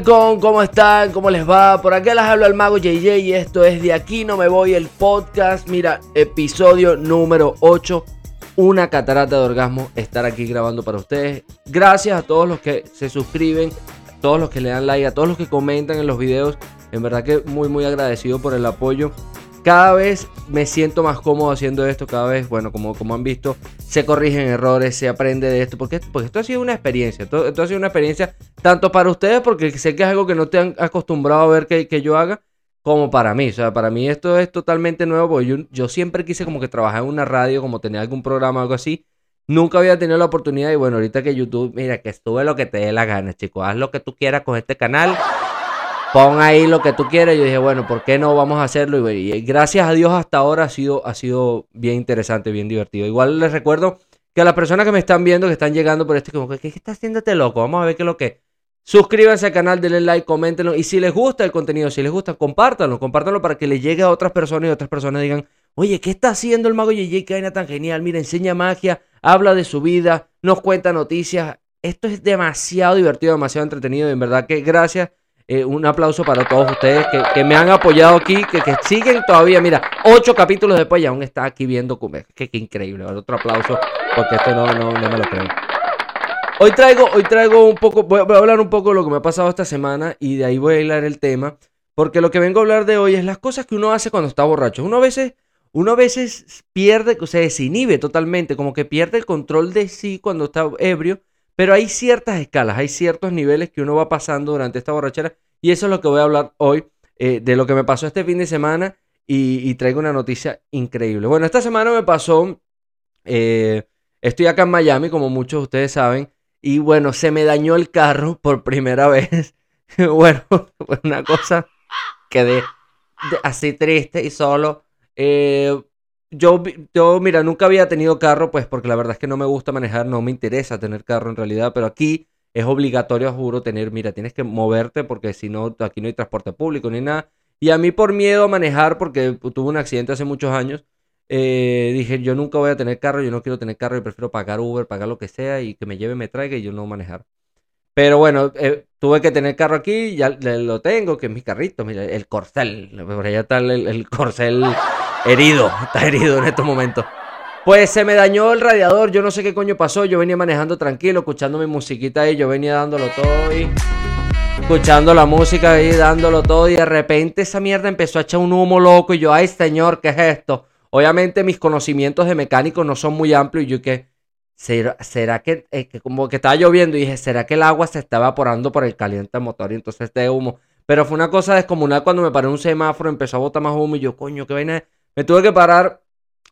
welcome, ¿cómo están? ¿Cómo les va? Por acá les hablo al mago JJ y esto es De Aquí No Me Voy, el podcast. Mira, episodio número 8, una catarata de orgasmo, estar aquí grabando para ustedes. Gracias a todos los que se suscriben, a todos los que le dan like, a todos los que comentan en los videos. En verdad que muy, muy agradecido por el apoyo. Cada vez me siento más cómodo haciendo esto, cada vez, bueno, como, como han visto, se corrigen errores, se aprende de esto, porque, porque esto ha sido una experiencia, esto, ha sido una experiencia tanto para ustedes, porque sé que es algo que no te han acostumbrado a ver que, que yo haga, como para mí, o sea, para mí esto es totalmente nuevo, porque yo, yo siempre quise como que trabajar en una radio, como tener algún programa, algo así, nunca había tenido la oportunidad y bueno, ahorita que YouTube, mira, que estuve lo que te dé la gana, chicos, haz lo que tú quieras con este canal pon ahí lo que tú quieras. Yo dije, bueno, ¿por qué no vamos a hacerlo? Y, gracias a Dios hasta ahora ha sido, ha sido bien interesante, bien divertido. Igual les recuerdo que a las personas que me están viendo, que están llegando por este, como que, ¿qué, estás haciéndote loco? Vamos a ver qué es lo que... Suscríbanse al canal, denle like, coméntenlo. Y si les gusta el contenido, si les gusta, compártanlo. Compártanlo para que le llegue a otras personas y otras personas digan, oye, ¿qué está haciendo el mago JJ? Qué vaina tan genial. Mira, enseña magia, habla de su vida, nos cuenta noticias. Esto es demasiado divertido, demasiado entretenido. Y en verdad que gracias eh, un aplauso para todos ustedes que, me han apoyado aquí, que, siguen todavía. Mira, ocho capítulos después y aún está aquí viendo. Que, que increíble. Otro aplauso porque esto no, no, me lo creo. Hoy traigo, hoy traigo un poco, voy a hablar un poco de lo que me ha pasado esta semana y de ahí voy a hilar el tema. Porque lo que vengo a hablar de hoy es las cosas que uno hace cuando está borracho. Uno a veces, uno a veces pierde, o se desinhibe totalmente, como que pierde el control de sí cuando está ebrio pero hay ciertas escalas, hay ciertos niveles que uno va pasando durante esta borrachera y eso es lo que voy a hablar hoy eh, de lo que me pasó este fin de semana y, traigo una noticia increíble. Bueno, esta semana me pasó, eh, estoy acá en Miami como muchos de ustedes saben y bueno, se me dañó el carro por primera vez. bueno, una cosa quedé así triste y solo. Eh, yo, yo, mira, nunca había tenido carro, pues porque la verdad es que no me gusta manejar, no me interesa tener carro en realidad, pero aquí es obligatorio, juro, tener, mira, tienes que moverte porque si no, aquí no hay transporte público ni nada. Y a mí por miedo a manejar, porque tuve un accidente hace muchos años, eh, dije, yo nunca voy a tener carro, yo no quiero tener carro, yo prefiero pagar Uber, pagar lo que sea y que me lleve, me traiga y yo no manejar. Pero bueno, eh, tuve que tener carro aquí, ya lo tengo, que es mi carrito, mira, el Corcel, por allá está el, el Corcel herido, está herido en estos momentos. Pues se me dañó el radiador, yo no sé qué coño pasó, yo venía manejando tranquilo, escuchando mi musiquita ahí, yo venía dándolo todo y escuchando la música ahí, dándolo todo y de repente esa mierda empezó a echar un humo loco y yo, ay señor, ¿qué es esto? Obviamente mis conocimientos de mecánico no son muy amplios y yo que, ¿será, será que, eh, como que estaba lloviendo y dije, ¿será que el agua se está evaporando por el caliente motor y entonces este humo? Pero fue una cosa descomunal cuando me paré un semáforo, empezó a botar más humo y yo, coño, qué vaina me tuve que parar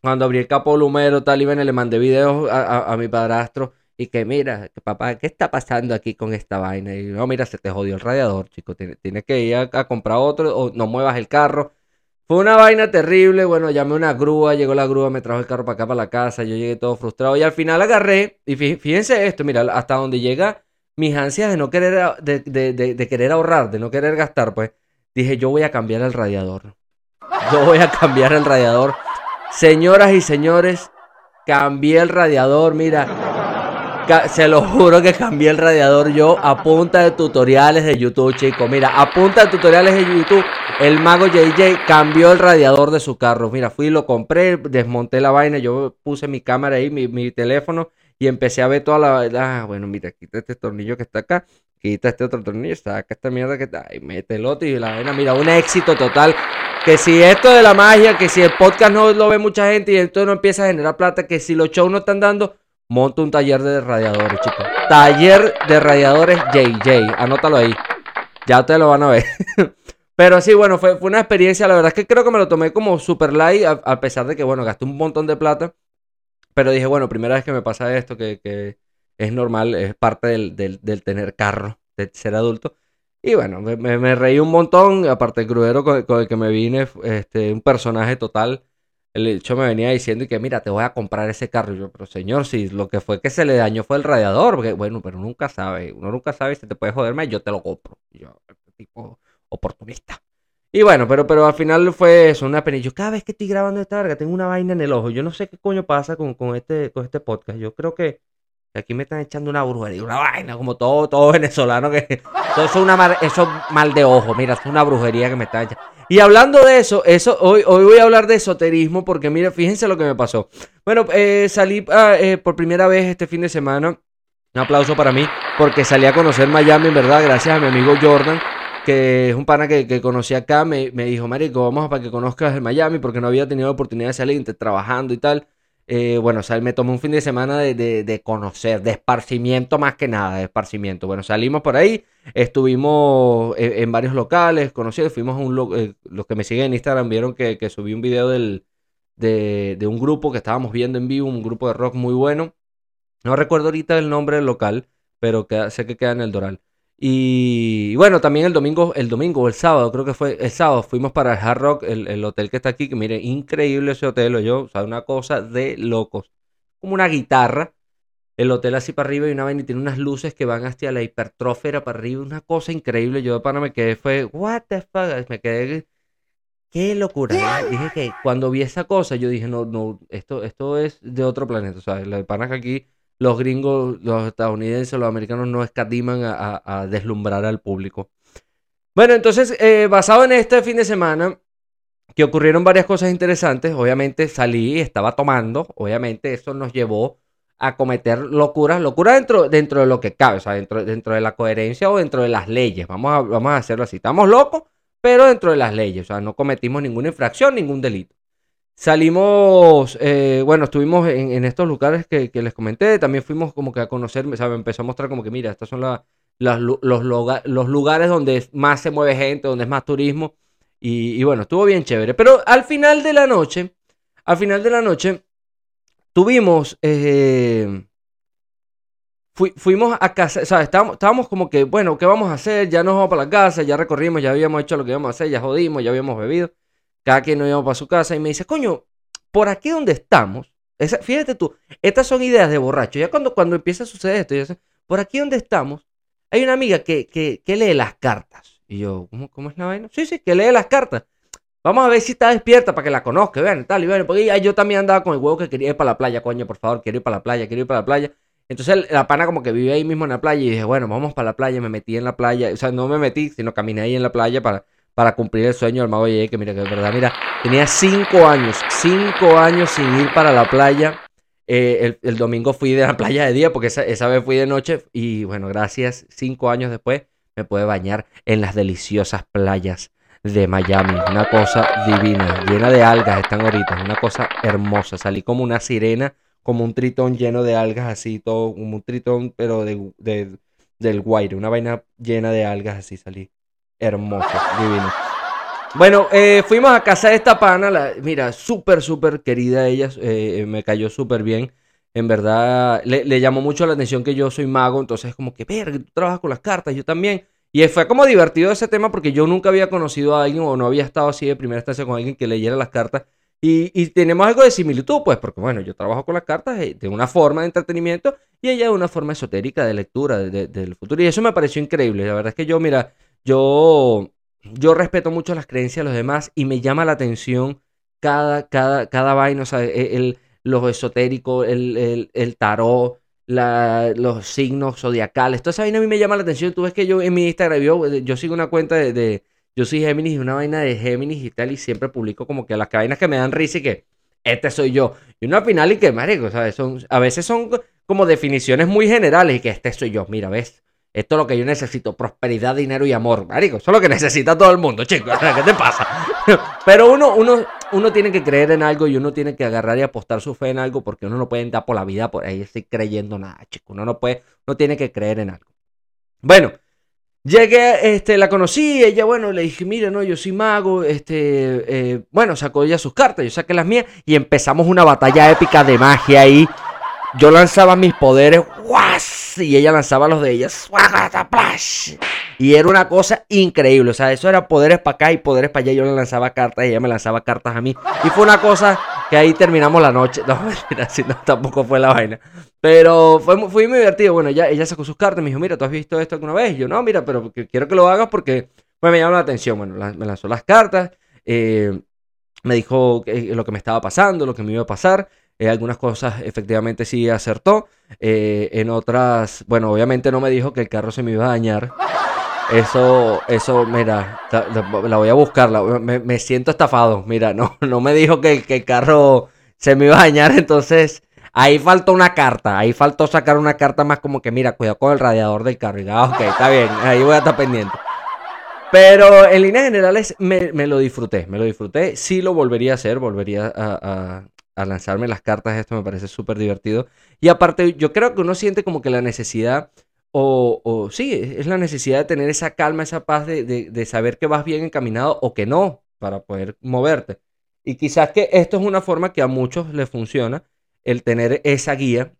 cuando abrí el capo lumero, tal, y ven, le mandé videos a, mi padrastro. Y que mira, papá, ¿qué está pasando aquí con esta vaina? Y no, mira, se te jodió el radiador, chico. Tienes, que ir a, comprar otro o no muevas el carro. Fue una vaina terrible. Bueno, llamé una grúa, llegó la grúa, me trajo el carro para acá, para la casa. Yo llegué todo frustrado. Y al final agarré, y fíjense esto, mira, hasta donde llega mis ansias de no querer, de, de querer ahorrar, de no querer gastar, pues dije, yo voy a cambiar el radiador. Yo voy a cambiar el radiador. Señoras y señores, cambié el radiador, mira. Se lo juro que cambié el radiador yo a punta de tutoriales de YouTube, chicos. Mira, a punta de tutoriales de YouTube, el mago JJ cambió el radiador de su carro. Mira, fui lo compré, desmonté la vaina, yo puse mi cámara ahí, mi, teléfono y empecé a ver toda la... Ah, bueno, mira, quita este tornillo que está acá quita este otro tornillo, saca esta mierda que está, y mete el otro y la vaina, mira, un éxito total. Que si esto de la magia, que si el podcast no lo ve mucha gente y esto no empieza a generar plata, que si los shows no están dando, monto un taller de radiadores, chicos. Taller de radiadores JJ, anótalo ahí. Ya ustedes lo van a ver. Pero sí, bueno, fue, fue una experiencia, la verdad es que creo que me lo tomé como super light, a, pesar de que, bueno, gasté un montón de plata. Pero dije, bueno, primera vez que me pasa esto, que, que es normal, es parte del, del, tener carro, de ser adulto. Y bueno, me, reí un montón, aparte el gruero con, el que me vine, este, un personaje total. El hecho me venía diciendo y que mira, te voy a comprar ese carro. yo, pero señor, si lo que fue que se le dañó fue el radiador, porque bueno, pero nunca sabe, uno nunca sabe si te puede joderme, yo te lo compro. yo, este tipo oportunista. Y bueno, pero, pero al final fue eso, una pena. Yo cada vez que estoy grabando esta verga tengo una vaina en el ojo. Yo no sé qué coño pasa con, con, este, con este podcast. Yo creo que aquí me están echando una brujería, una vaina, como todo, todo venezolano que eso es una eso mal de ojo, mira, es una brujería que me están echando. Y hablando de eso, eso hoy, hoy voy a hablar de esoterismo porque mira, fíjense lo que me pasó. Bueno, eh, salí ah, eh, por primera vez este fin de semana. Un aplauso para mí porque salí a conocer Miami, en verdad, gracias a mi amigo Jordan, que es un pana que, conocí acá. Me, me, dijo, Marico, vamos para que conozcas el Miami porque no había tenido oportunidad de salir trabajando y tal. Eh, bueno, o me tomé un fin de semana de, conocer, de esparcimiento más que nada, de esparcimiento. Bueno, salimos por ahí, estuvimos en, varios locales, conocidos, fuimos a un... Eh, los que me siguen en Instagram vieron que, subí un video del, de, un grupo que estábamos viendo en vivo, un grupo de rock muy bueno. No recuerdo ahorita el nombre del local, pero sé que queda en el Doral. Y bueno, también el domingo, el domingo o el sábado, creo que fue el sábado, fuimos para el Hard Rock, el, hotel que está aquí, que mire, increíble ese hotel, yo, o sea, una cosa de locos. Como una guitarra, el hotel así para arriba y una vaina y tiene unas luces que van hasta la hipertrófera para arriba, una cosa increíble. Yo de pana me quedé, fue, what the fuck, me quedé, qué locura. Dije que cuando vi esa cosa, yo dije, no, no, esto, esto es de otro planeta, o sea, la de pana que aquí los gringos, los estadounidenses, los americanos no escatiman a, deslumbrar al público. Bueno, entonces, eh, basado en este fin de semana, que ocurrieron varias cosas interesantes, obviamente salí, estaba tomando, obviamente eso nos llevó a cometer locuras, locuras dentro, dentro de lo que cabe, o sea, dentro, dentro de la coherencia o dentro de las leyes, vamos a, vamos a hacerlo así, estamos locos, pero dentro de las leyes, o sea, no cometimos ninguna infracción, ningún delito. Salimos, eh, bueno, estuvimos en, estos lugares que, les comenté, también fuimos como que a conocer, me empezó a mostrar como que, mira, estos son los, los, lugares donde más se mueve gente, donde es más turismo, y, bueno, estuvo bien chévere. Pero al final de la noche, al final de la noche, tuvimos, eh, fuimos a casa, estábamos, estábamos como que, bueno, ¿qué vamos a hacer? Ya nos vamos para la casa, ya recorrimos, ya habíamos hecho lo que íbamos a hacer, ya jodimos, ya habíamos bebido cada quien nos íbamos para su casa y me dice, coño, por aquí donde estamos, fíjate tú, estas son ideas de borracho. Ya cuando, cuando empieza a suceder esto, yo por aquí donde estamos, hay una amiga que, que, que lee las cartas. Y yo, ¿cómo, ¿cómo, es la vaina? Sí, sí, que lee las cartas. Vamos a ver si está despierta para que la conozca, vean, tal, y bueno, porque yo también andaba con el huevo que quería ir para la playa, coño, por favor, quiero ir para la playa, quiero ir para la playa. Entonces la pana como que vive ahí mismo en la playa y dije, bueno, vamos para la playa, me metí en la playa, o sea, no me metí, sino caminé ahí en la playa para para cumplir el sueño del mago Yeye, que mira que es verdad, mira, tenía cinco años, cinco años sin ir para la playa. Eh, el, domingo fui de la playa de día porque esa, esa, vez fui de noche y bueno, gracias, cinco años después me pude bañar en las deliciosas playas de Miami. Una cosa divina, llena de algas están ahorita, una cosa hermosa. Salí como una sirena, como un tritón lleno de algas así, todo como un tritón, pero de, de, del guaire, una vaina llena de algas así salí hermoso, divino. Bueno, eh, fuimos a casa de esta pana, mira, súper, súper querida ella, eh, me cayó súper bien. En verdad, le, llamó mucho la atención que yo soy mago, entonces como que, verga, tú trabajas con las cartas, yo también. Y fue como divertido ese tema porque yo nunca había conocido a alguien o no había estado así de primera instancia con alguien que leyera las cartas. Y, tenemos algo de similitud, pues, porque bueno, yo trabajo con las cartas eh, de una forma de entretenimiento y ella de una forma esotérica de lectura del futuro. Y eso me pareció increíble. La verdad es que yo, mira, yo, yo respeto mucho las creencias de los demás y me llama la atención cada, cada, cada vaina, o sea, e, el, los esotéricos, el, el, tarot, los signos zodiacales, toda esa vaina a mí me llama la atención. Tú ves que yo en mi Instagram, yo, sigo una cuenta de, yo soy Géminis, una vaina de Géminis y tal, y siempre publico como que las vainas que me dan risa y que este soy yo. Y una final y que, marico, ¿sabes? Son, a veces son como definiciones muy generales y que este soy yo. Mira, ¿ves? Esto es lo que yo necesito, prosperidad, dinero y amor. Marico, eso es lo que necesita todo el mundo, chicos. ¿Qué te pasa? Pero uno, uno, uno tiene que creer en algo y uno tiene que agarrar y apostar su fe en algo porque uno no puede andar por la vida por ahí estoy creyendo nada, chicos. Uno no puede, uno tiene que creer en algo. Bueno, llegué, este, la conocí, ella, bueno, le dije, mire, no, yo soy mago, este, eh, bueno, sacó ella sus cartas, yo saqué las mías y empezamos una batalla épica de magia ahí. Yo lanzaba mis poderes, ¡guas! Y ella lanzaba los de ellas. Y era una cosa increíble. O sea, eso era poderes para acá y poderes para allá. Yo le lanzaba cartas y ella me lanzaba cartas a mí. Y fue una cosa que ahí terminamos la noche. No, mentira, no, tampoco fue la vaina. Pero fue, muy divertido. Bueno, ella, ella sacó sus cartas y me dijo, mira, ¿tú has visto esto alguna vez? Y yo, no, mira, pero quiero que lo hagas porque pues, me llama la atención. Bueno, me lanzó las cartas. Eh, me dijo lo que me estaba pasando, lo que me iba a pasar. Eh, algunas cosas efectivamente sí acertó. Eh, en otras, bueno, obviamente no me dijo que el carro se me iba a dañar. Eso, eso, mira, la, voy a buscar. me, siento estafado. Mira, no, no me dijo que, que el carro se me iba a dañar, entonces Ahí faltó una carta, ahí faltó sacar una carta más como que, mira, cuidado con el radiador del carro. Y, ah, ok, está bien, ahí voy a estar pendiente. Pero en líneas generales me, lo disfruté, me lo disfruté. Sí lo volvería a hacer, volvería a, lanzarme las cartas. Esto me parece súper divertido. Y aparte, yo creo que uno siente como que la necesidad, o, sí, es la necesidad de tener esa calma, esa paz de, de saber que vas bien encaminado o que no, para poder moverte. Y quizás que esto es una forma que a muchos les funciona el tener esa guía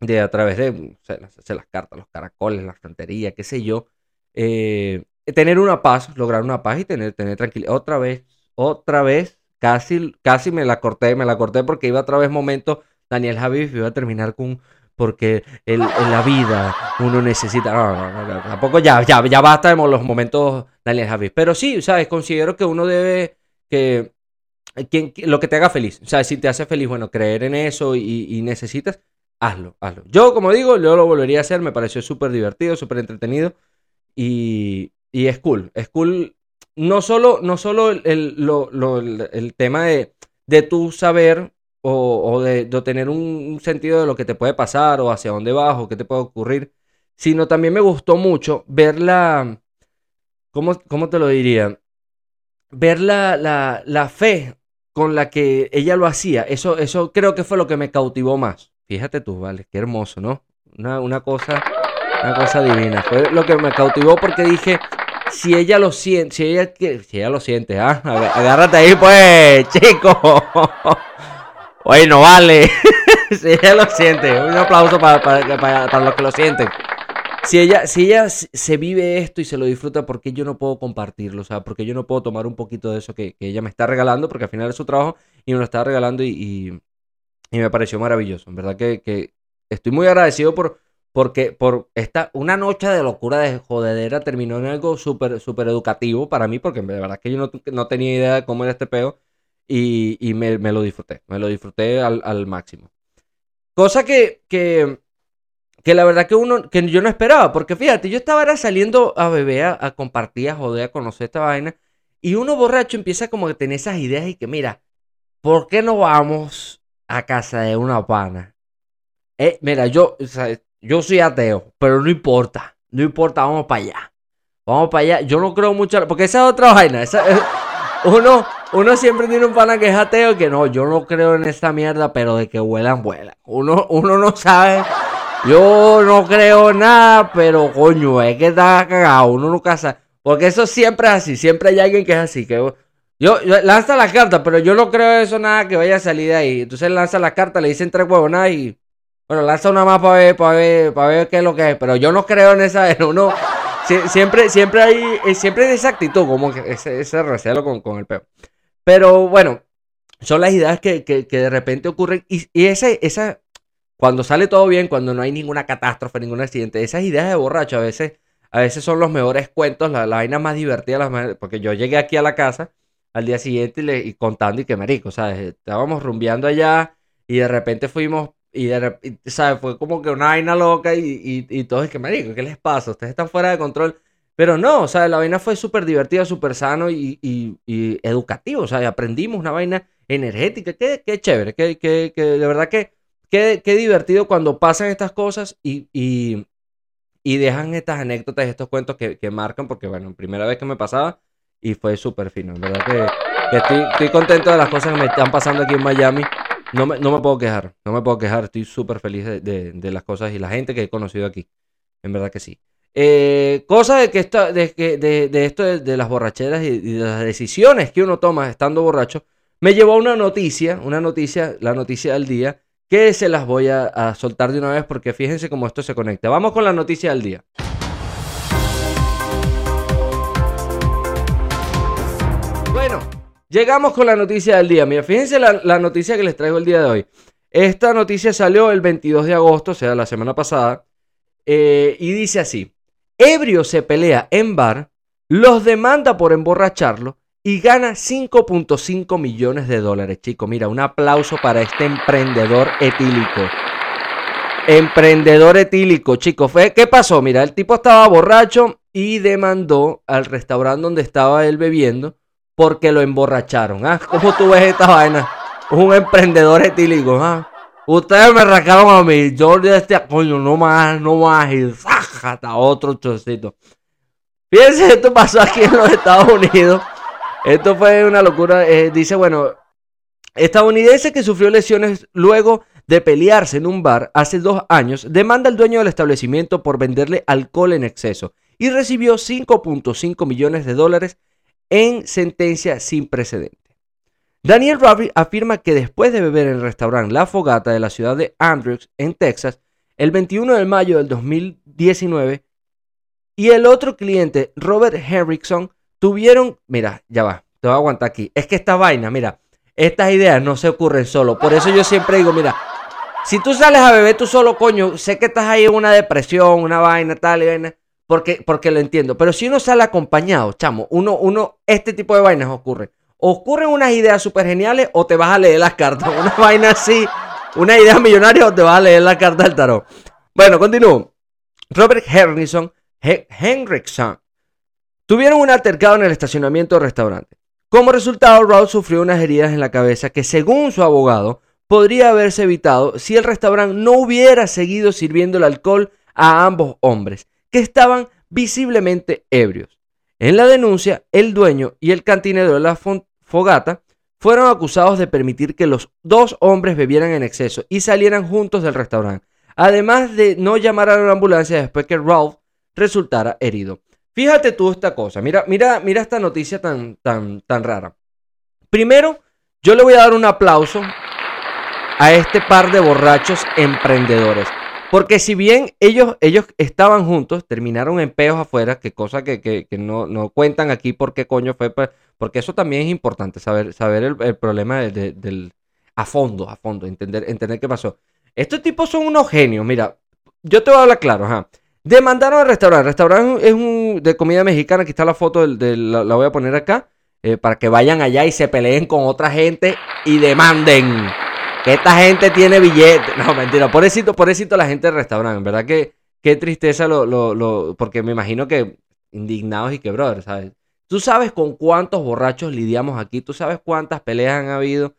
de a través de las cartas, los caracoles, la frontería, qué sé yo, eh, tener una paz, lograr una paz y tener, tener tranquilidad. Otra vez, otra vez, casi, casi me la corté, me la corté porque iba otra vez momento, Daniel Javid iba a terminar con porque en la vida uno necesita. No, no, no, tampoco ya, ya, ya basta de los momentos Daniel Javid. Pero sí, ¿sabes? Considero que uno debe que quien, lo que te haga feliz. O sea, si te hace feliz, bueno, creer en eso y, necesitas, hazlo, hazlo. Yo, como digo, yo lo volvería a hacer, me pareció súper divertido, súper entretenido y, y, es cool. Es cool no solo, no solo el, el, tema de, de tu saber o, de, tener un, sentido de lo que te puede pasar o hacia dónde vas o qué te puede ocurrir, sino también me gustó mucho ver la... ¿Cómo, cómo te lo diría? Ver la, la, la fe con la que ella lo hacía, eso, eso creo que fue lo que me cautivó más. Fíjate tú, vale, qué hermoso, ¿no? Una, una cosa, una cosa divina. Fue lo que me cautivó porque dije, si ella lo siente, si ella, si ella lo siente, ¿ah? agárrate ahí pues, chico. no vale. si ella lo siente, un aplauso para, para, para los que lo sienten si ella, si ella se vive esto y se lo disfruta, ¿por qué yo no puedo compartirlo? O sea, ¿por qué yo no puedo tomar un poquito de eso que, ella me está regalando? Porque al final es su trabajo y me lo está regalando y, me pareció maravilloso. En verdad que, estoy muy agradecido por, porque por esta, una noche de locura de jodedera terminó en algo súper súper educativo para mí, porque de verdad que yo no, tenía idea de cómo era este peo y, me, lo disfruté, me lo disfruté al, máximo. Cosa que, que que la verdad que uno, que yo no esperaba, porque fíjate, yo estaba saliendo a beber, a, compartir, a joder, a conocer esta vaina, y uno borracho empieza como a tener esas ideas y que mira, ¿por qué no vamos a casa de una pana? Eh, mira, yo, yo soy ateo, pero no importa, no importa, vamos para allá. Vamos para allá. Yo no creo mucho, porque esa es otra vaina. uno, uno siempre tiene un pana que es ateo que no, yo no creo en esta mierda, pero de que vuelan, vuelan. Uno, uno no sabe yo no creo nada, pero coño, es que está cagado, uno nunca sabe. Porque eso siempre es así, siempre hay alguien que es así. que yo, lanza la carta, pero yo no creo eso nada que vaya a salir de ahí. Entonces lanza la carta, le dicen tres huevos, nada y. Bueno, lanza una más para ver, para ver, para ver qué es lo que es. Pero yo no creo en esa. Uno, siempre, siempre hay, eh, siempre hay esa actitud, como que ese, ese recelo con, con el peo. Pero bueno, son las ideas que, que, que de repente ocurren. Y, y ese, esa, cuando sale todo bien, cuando no hay ninguna catástrofe, ningún accidente, esas ideas de borracho a veces, a veces son los mejores cuentos, la, vaina más divertida, porque yo llegué aquí a la casa al día siguiente y, le, contando y que marico, ¿sabes? Estábamos rumbeando allá y de repente fuimos y, de, ¿sabes? Fue como que una vaina loca y, y, y todos, que marico, ¿qué les pasa? Ustedes están fuera de control. Pero no, o sea, la vaina fue súper divertida, súper sano y, y, educativo, o sea, aprendimos una vaina energética, qué, qué chévere, que, que, que de verdad que Qué, divertido cuando pasan estas cosas y, y, dejan estas anécdotas, estos cuentos que, marcan, porque bueno, primera vez que me pasaba y fue súper fino. En verdad que, estoy, contento de las cosas que me están pasando aquí en Miami. No me, no me puedo quejar, no me puedo quejar. Estoy súper feliz de, las cosas y la gente que he conocido aquí. En verdad que sí. Eh, cosa de que esto, de, de, esto de, las borracheras y, de las decisiones que uno toma estando borracho, me llevó a una noticia, una noticia, la noticia del día, que se las voy a, soltar de una vez porque fíjense cómo esto se conecta. Vamos con la noticia del día. Bueno, llegamos con la noticia del día. Mira, fíjense la, noticia que les traigo el día de hoy. Esta noticia salió el 22 de agosto, o sea, la semana pasada, eh, y dice así, ebrio se pelea en bar, los demanda por emborracharlo y gana 5.5 millones de dólares, chicos. Mira, un aplauso para este emprendedor etílico. Emprendedor etílico, chicos. ¿Qué pasó? Mira, el tipo estaba borracho y demandó al restaurante donde estaba él bebiendo porque lo emborracharon. ¿Ah? ¿Cómo tú ves esta vaina? Un emprendedor etílico. ¿ah? Ustedes me rascaron a mí. Yo decía, coño, no más, no más. Y hasta otro chocito. Fíjense, esto pasó aquí en los Estados Unidos. Esto fue una locura. Eh, dice, bueno, estadounidense que sufrió lesiones luego de pelearse en un bar hace dos años, demanda al dueño del establecimiento por venderle alcohol en exceso y recibió 5.5 millones de dólares en sentencia sin precedente. Daniel Ravi afirma que después de beber en el restaurante La Fogata de la ciudad de Andrews, en Texas, el 21 de mayo del 2019, y el otro cliente, Robert Henrickson, tuvieron, mira, ya va, te voy a aguantar aquí. Es que esta vaina, mira, estas ideas no se ocurren solo. Por eso yo siempre digo, mira, si tú sales a beber tú solo, coño, sé que estás ahí en una depresión, una vaina, tal y vaina, porque, porque lo entiendo. Pero si uno sale acompañado, chamo, uno, uno, este tipo de vainas ocurre. Ocurren unas ideas súper geniales o te vas a leer las cartas. Una vaina así, una idea millonaria o te vas a leer las cartas del tarot. Bueno, continúo. Robert Henrikson, Henrikson tuvieron un altercado en el estacionamiento del restaurante. Como resultado, Raúl sufrió unas heridas en la cabeza que, según su abogado, podría haberse evitado si el restaurante no hubiera seguido sirviendo el alcohol a ambos hombres, que estaban visiblemente ebrios. En la denuncia, el dueño y el cantinero de la fogata fueron acusados de permitir que los dos hombres bebieran en exceso y salieran juntos del restaurante, además de no llamar a la ambulancia después que Ralph resultara herido. Fíjate tú esta cosa, mira, mira, mira esta noticia tan, tan, tan rara. Primero, yo le voy a dar un aplauso a este par de borrachos emprendedores. Porque si bien ellos, ellos estaban juntos, terminaron en peos afuera, que cosa que, no, cuentan aquí por qué coño fue, pues, porque eso también es importante, saber, saber el, problema del, a fondo, a fondo, entender, entender qué pasó. Estos tipos son unos genios, mira, yo te voy a hablar claro, ajá. Demandaron al restaurante, el restaurante es un de comida mexicana, aquí está la foto, la, voy a poner acá, eh, para que vayan allá y se peleen con otra gente y demanden que esta gente tiene billetes. No, mentira, por pobrecito la gente del restaurante. En verdad que qué tristeza lo, lo, porque me imagino que indignados y que, brother, ¿sabes? Tú sabes con cuántos borrachos lidiamos aquí, tú sabes cuántas peleas han habido.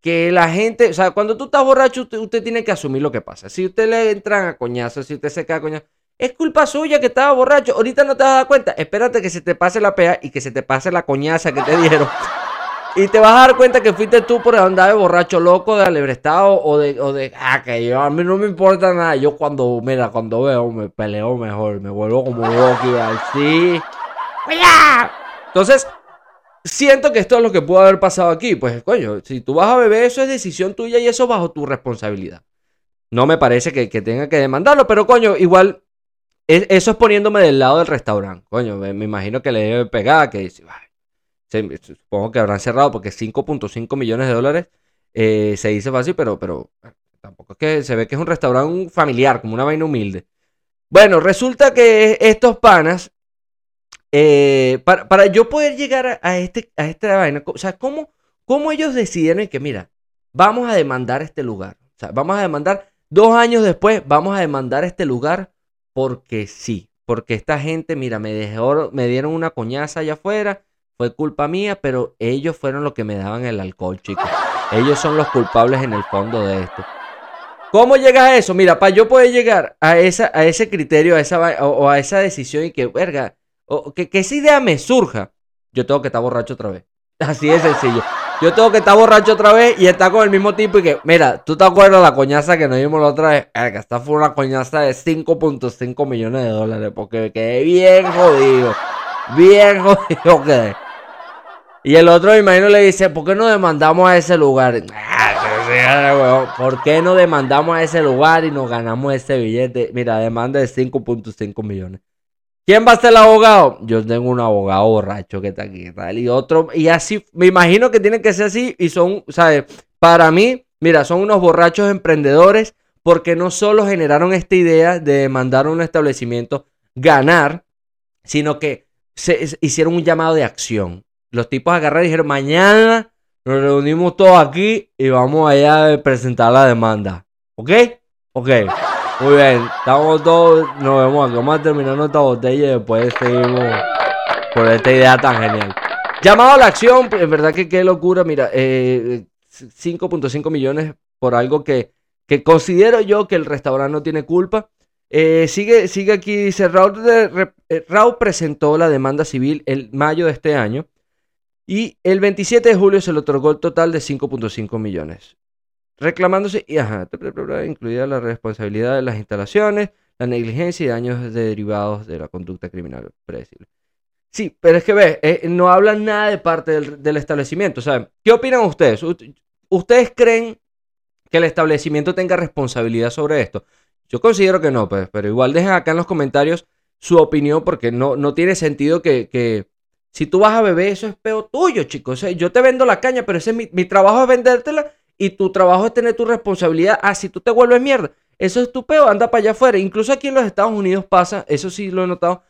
Que la gente, o sea, cuando tú estás borracho, usted, tiene que asumir lo que pasa. Si usted le entran a coñazo, si usted se queda a coñazo, es culpa suya que estaba borracho. Ahorita no te vas a dar cuenta. Espérate que se te pase la pea y que se te pase la coñaza que te dieron. Y te vas a dar cuenta que fuiste tú por andar de borracho loco, de alebrestado o de, o de, ah, que yo, a mí no me importa nada. Yo cuando, mira, cuando veo, me peleo mejor, me vuelvo como loco y así. Entonces, siento que esto es lo que pudo haber pasado aquí. Pues, coño, si tú vas a beber, eso es decisión tuya y eso bajo tu responsabilidad. No me parece que, tenga que demandarlo, pero coño, igual, eso es poniéndome del lado del restaurante. Coño, me, imagino que le debe pegar, que dice, supongo que habrán cerrado porque 5.5 millones de dólares eh, se dice fácil, pero, pero tampoco es que se ve que es un restaurante familiar, como una vaina humilde. Bueno, resulta que estos panas, eh, para, yo poder llegar a, este, a esta vaina, o sea, ¿cómo, ¿cómo ellos decidieron que, mira, vamos a demandar este lugar? O sea, vamos a demandar, dos años después, vamos a demandar este lugar porque sí, porque esta gente, mira, me, dejó, me dieron una coñaza allá afuera, fue culpa mía, pero ellos fueron los que me daban el alcohol, chicos. Ellos son los culpables en el fondo de esto. ¿Cómo llegas a eso? Mira, para yo poder llegar a, esa, a ese criterio a esa, o, a esa decisión y que, verga, o, que, que esa idea me surja, yo tengo que estar borracho otra vez. Así de sencillo. Yo tengo que estar borracho otra vez y estar con el mismo tipo y que, mira, ¿tú te acuerdas la coñaza que nos dimos la otra vez? que esta fue una coñaza de 5.5 millones de dólares porque quedé bien jodido. Bien jodido quedé. Y el otro, me imagino, le dice, ¿por qué no demandamos a ese lugar? Ah, ¿Por qué no demandamos a ese lugar y nos ganamos ese billete? Mira, demanda de 5.5 millones. ¿Quién va a ser el abogado? Yo tengo un abogado borracho que está aquí, Y otro, y así, me imagino que tienen que ser así y son, ¿sabes? Para mí, mira, son unos borrachos emprendedores porque no solo generaron esta idea de demandar a un establecimiento, ganar, sino que se, hicieron un llamado de acción los tipos agarraron y dijeron, mañana nos reunimos todos aquí y vamos allá a presentar la demanda. ¿Ok? Ok. Muy bien. Estamos todos, nos vemos aquí. Vamos a terminar nuestra botella y después seguimos por esta idea tan genial. Llamado a la acción, en verdad que qué locura. Mira, 5.5 eh, millones por algo que, que considero yo que el restaurante no tiene culpa. Eh, sigue, sigue aquí, dice, Raúl, eh, Raúl presentó la demanda civil el mayo de este año y el 27 de julio se le otorgó el total de 5.5 millones. Reclamándose, y ajá, incluida la responsabilidad de las instalaciones, la negligencia y daños derivados de la conducta criminal predecible. Sí, pero es que ve, eh, no hablan nada de parte del, establecimiento. Sea, ¿qué opinan ustedes? ¿Ustedes creen que el establecimiento tenga responsabilidad sobre esto? Yo considero que no, pues, pero igual dejen acá en los comentarios su opinión porque no, no tiene sentido que, si tú vas a beber, eso es peo tuyo, chicos. yo te vendo la caña, pero ese es mi, mi, trabajo es vendértela y tu trabajo es tener tu responsabilidad. Ah, si tú te vuelves mierda, eso es tu peo, anda para allá afuera. Incluso aquí en los Estados Unidos pasa, eso sí lo he notado,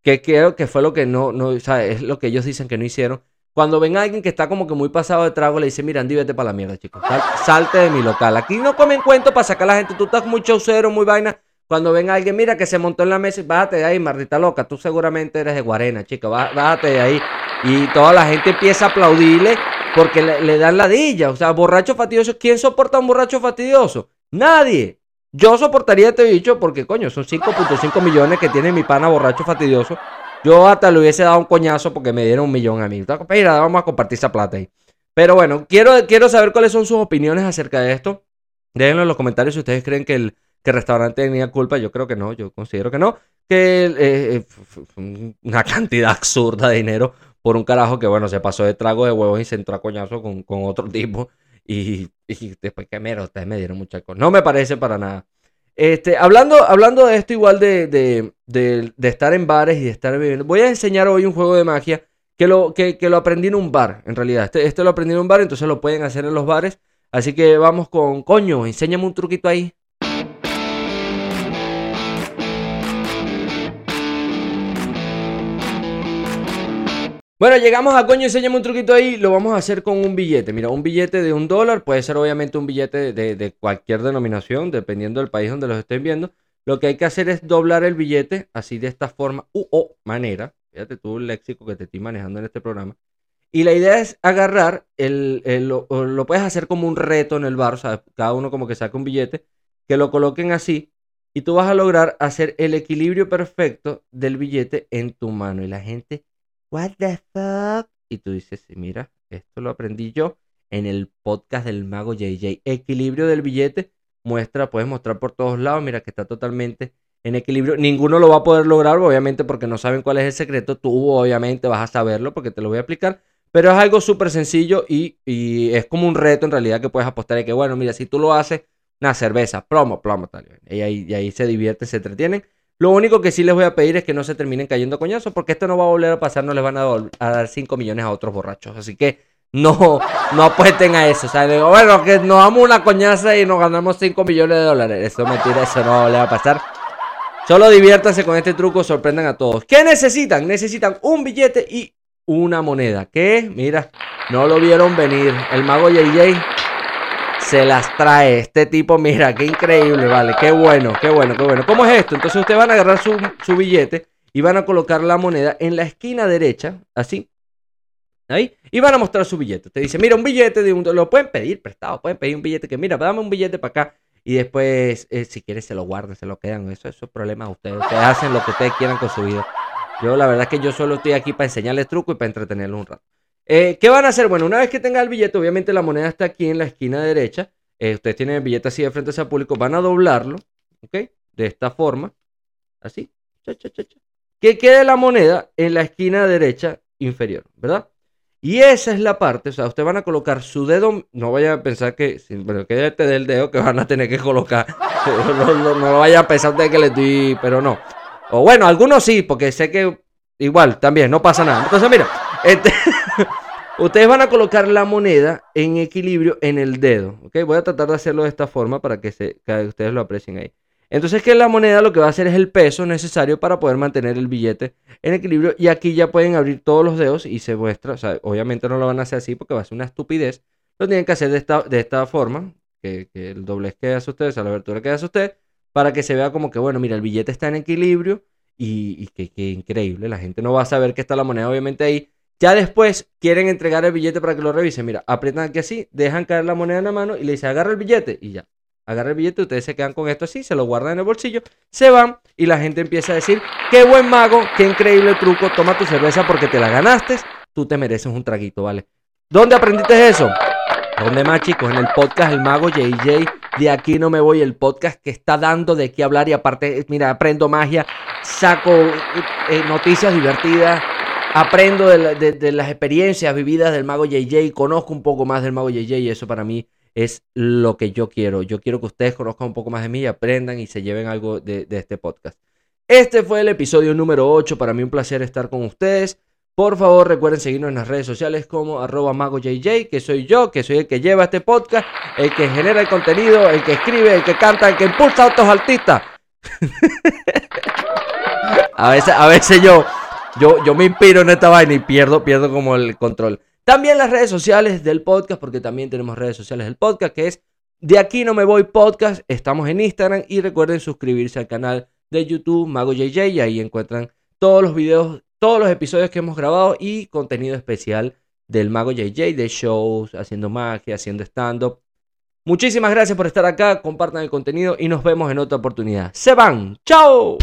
que creo que fue lo que no, no, o sea, es lo que ellos dicen que no hicieron. Cuando ven a alguien que está como que muy pasado de trago, le dice, mira, vete para la mierda, chicos. salte de mi local. Aquí no comen cuento para sacar a la gente. Tú estás muy chaucero, muy vaina. Cuando ven alguien, mira, que se montó en la mesa, bájate de ahí, mardita loca. Tú seguramente eres de Guarena, chica. Bájate de ahí. Y toda la gente empieza a aplaudirle porque le, dan ladilla. O sea, borracho fastidioso. ¿Quién soporta un borracho fastidioso? Nadie. Yo soportaría este bicho porque, coño, son 5.5 millones que tiene mi pana borracho fastidioso. Yo hasta le hubiese dado un coñazo porque me dieron un millón a mí. Mira, vamos a compartir esa plata ahí. Pero bueno, quiero, quiero saber cuáles son sus opiniones acerca de esto. Déjenlo en los comentarios si ustedes creen que el, que restaurante tenía culpa. Yo creo que no, yo considero que no. Que eh, eh, una cantidad absurda de dinero por un carajo que, bueno, se pasó de trago de huevos y se entró a coñazo con, otro tipo. Y, después que mero, ustedes me dieron mucha cosa. No me parece para nada. Este, hablando, hablando de esto, igual de, de, estar en bares y de estar bebiendo, voy a enseñar hoy un juego de magia que lo, que, lo aprendí en un bar, en realidad. Este, este, lo aprendí en un bar, entonces lo pueden hacer en los bares. Así que vamos con, coño, enséñame un truquito ahí. Bueno, llegamos a coño, enséñame un truquito ahí. Lo vamos a hacer con un billete. Mira, un billete de un dólar puede ser obviamente un billete de, cualquier denominación, dependiendo del país donde los estén viendo. Lo que hay que hacer es doblar el billete así de esta forma u o manera. Fíjate tú el léxico que te estoy manejando en este programa. Y la idea es agarrar, el, lo, puedes hacer como un reto en el bar, o sea, cada uno como que saca un billete, que lo coloquen así, y tú vas a lograr hacer el equilibrio perfecto del billete en tu mano. Y la gente what the fuck? Y tú dices, mira, esto lo aprendí yo en el podcast del mago JJ. Equilibrio del billete, muestra, puedes mostrar por todos lados, mira que está totalmente en equilibrio. Ninguno lo va a poder lograr, obviamente, porque no saben cuál es el secreto. Tú, obviamente, vas a saberlo porque te lo voy a explicar. Pero es algo súper sencillo y, es como un reto en realidad que puedes apostar. Y que bueno, mira, si tú lo haces, una cerveza, plomo, plomo, tal. Y y ahí se divierten, se entretienen. Lo único que sí les voy a pedir es que no se terminen cayendo coñazos, porque esto no va a volver a pasar, no les van a, dar 5 millones a otros borrachos. Así que no, no apuesten a eso. O sea, bueno, que nos damos una coñaza y nos ganamos 5 millones de dólares. Eso es mentira, eso no va a volver a pasar. Solo diviértanse con este truco, sorprendan a todos. ¿Qué necesitan? Necesitan un billete y una moneda. ¿Qué? Mira, no lo vieron venir. El mago JJ se las trae. Este tipo, mira, qué increíble, vale, qué bueno, qué bueno, qué bueno. ¿Cómo es esto? Entonces ustedes van a agarrar su, billete y van a colocar la moneda en la esquina derecha, así, ahí, y van a mostrar su billete. Te dice, mira, un billete de un... Lo pueden pedir prestado, pueden pedir un billete que, mira, dame un billete para acá. Y después, eh, si quieren, se lo guardan, se lo quedan. Eso, eso es problema de ustedes. Ustedes hacen lo que ustedes quieran con su vida. Yo, la verdad es que yo solo estoy aquí para enseñarles truco y para entretenerlos un rato. Eh, ¿Qué van a hacer? Bueno, una vez que tenga el billete, obviamente la moneda está aquí en la esquina derecha. Eh, ustedes tienen el billete así de frente hacia público. Van a doblarlo, ¿ok? De esta forma. Así. que quede la moneda en la esquina derecha inferior, ¿verdad? Y esa es la parte, o sea, ustedes van a colocar su dedo, no vayan a pensar que, bueno, que este del dedo que van a tener que colocar, no, lo vayan a pensar de que le estoy, pero no. O bueno, algunos sí, porque sé que igual, también, no pasa nada. Entonces, mira, este, ustedes van a colocar la moneda en equilibrio en el dedo. ¿ok? Voy a tratar de hacerlo de esta forma para que, se, ustedes lo aprecien ahí. Entonces que la moneda lo que va a hacer es el peso necesario para poder mantener el billete en equilibrio y aquí ya pueden abrir todos los dedos y se muestra, o sea, obviamente no lo van a hacer así porque va a ser una estupidez, lo tienen que hacer de esta, de esta forma, que, el doblez que hace usted, o sea, la abertura que hace usted, para que se vea como que, bueno, mira, el billete está en equilibrio y que, increíble, la gente no va a saber que está la moneda obviamente ahí. Ya después quieren entregar el billete para que lo revisen. Mira, aprietan aquí así, dejan caer la moneda en la mano y le dicen agarra el billete y ya agarra el billete, ustedes se quedan con esto así, se lo guardan en el bolsillo, se van y la gente empieza a decir, qué buen mago, qué increíble truco, toma tu cerveza porque te la ganaste, tú te mereces un traguito, ¿vale? ¿Dónde aprendiste eso? ¿Dónde más, chicos? En el podcast El Mago JJ. De aquí no me voy. El podcast que está dando de qué hablar. Y aparte, mira, aprendo magia. Saco eh, noticias divertidas. Aprendo de, las experiencias vividas del Mago JJ. Conozco un poco más del Mago JJ. Y eso para mí es lo que yo quiero. Yo quiero que ustedes conozcan un poco más de mí y aprendan y se lleven algo de, este podcast. Este fue el episodio número 8. Para mí un placer estar con ustedes. Por favor, recuerden seguirnos en las redes sociales como arroba magojj, que soy yo, que soy el que lleva este podcast, el que genera el contenido, el que escribe, el que canta, el que impulsa a otros artistas. a veces, a veces yo, yo, yo me inspiro en esta vaina y pierdo, pierdo como el control. También las redes sociales del podcast, porque también tenemos redes sociales del podcast, que es De aquí no me voy podcast. Estamos en Instagram y recuerden suscribirse al canal de YouTube Mago JJ y ahí encuentran todos los videos, todos los episodios que hemos grabado y contenido especial del Mago JJ, de shows, haciendo magia, haciendo stand-up. Muchísimas gracias por estar acá, compartan el contenido y nos vemos en otra oportunidad. Se van, chao.